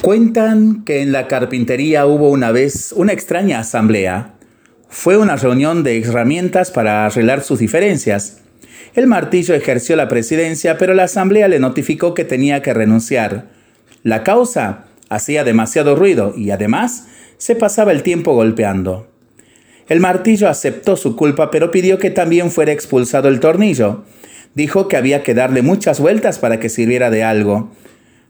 Cuentan que en la carpintería hubo una vez una extraña asamblea. Fue una reunión de herramientas para arreglar sus diferencias. El martillo ejerció la presidencia, pero la asamblea le notificó que tenía que renunciar. La causa hacía demasiado ruido y además se pasaba el tiempo golpeando. El martillo aceptó su culpa, pero pidió que también fuera expulsado el tornillo. Dijo que había que darle muchas vueltas para que sirviera de algo.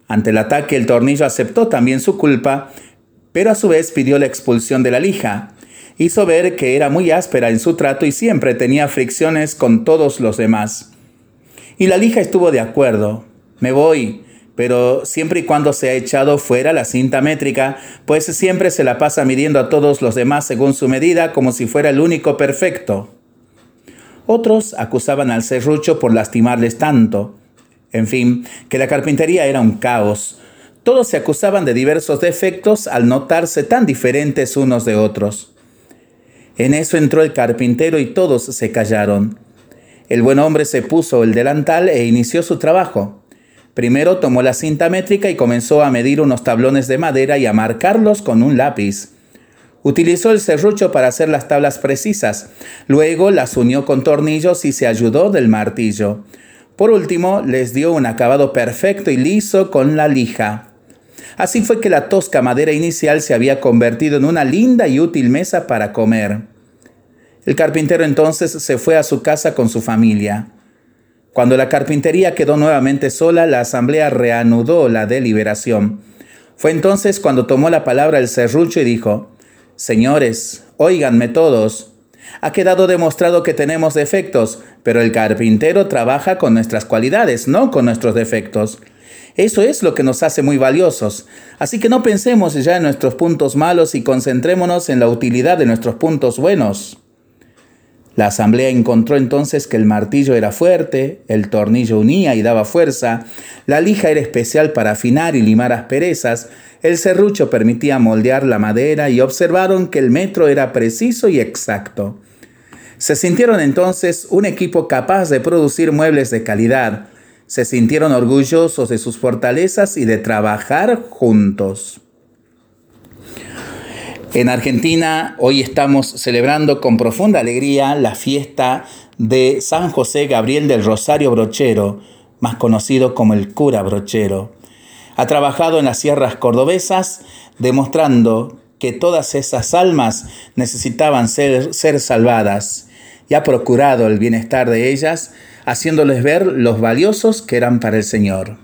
Ante el ataque, el tornillo aceptó también su culpa, pero a su vez pidió la expulsión de la lija. Hizo ver que era muy áspera en su trato y siempre tenía fricciones con todos los demás. Y la lija estuvo de acuerdo. Me voy, pero siempre y cuando se ha echado fuera la cinta métrica, pues siempre se la pasa midiendo a todos los demás según su medida como si fuera el único perfecto. Otros acusaban al serrucho por lastimarles tanto. En fin, que la carpintería era un caos. Todos se acusaban de diversos defectos al notarse tan diferentes unos de otros. En eso entró el carpintero y todos se callaron. El buen hombre se puso el delantal e inició su trabajo. Primero tomó la cinta métrica y comenzó a medir unos tablones de madera y a marcarlos con un lápiz. Utilizó el serrucho para hacer las tablas precisas. Luego las unió con tornillos y se ayudó del martillo. Por último, les dio un acabado perfecto y liso con la lija. Así fue que la tosca madera inicial se había convertido en una linda y útil mesa para comer. El carpintero entonces se fue a su casa con su familia. Cuando la carpintería quedó nuevamente sola, la asamblea reanudó la deliberación. Fue entonces cuando tomó la palabra el serrucho y dijo, Señores, óiganme todos, ha quedado demostrado que tenemos defectos, pero el carpintero trabaja con nuestras cualidades, no con nuestros defectos. Eso es lo que nos hace muy valiosos. Así que no pensemos ya en nuestros puntos malos y concentrémonos en la utilidad de nuestros puntos buenos. La asamblea encontró entonces que el martillo era fuerte, el tornillo unía y daba fuerza, la lija era especial para afinar y limar asperezas, el serrucho permitía moldear la madera y observaron que el metro era preciso y exacto. Se sintieron entonces un equipo capaz de producir muebles de calidad, se sintieron orgullosos de sus fortalezas y de trabajar juntos. En Argentina hoy estamos celebrando con profunda alegría la fiesta de San José Gabriel del Rosario Brochero, más conocido como el cura Brochero. Ha trabajado en las sierras cordobesas demostrando que todas esas almas necesitaban ser, ser salvadas y ha procurado el bienestar de ellas, haciéndoles ver los valiosos que eran para el Señor.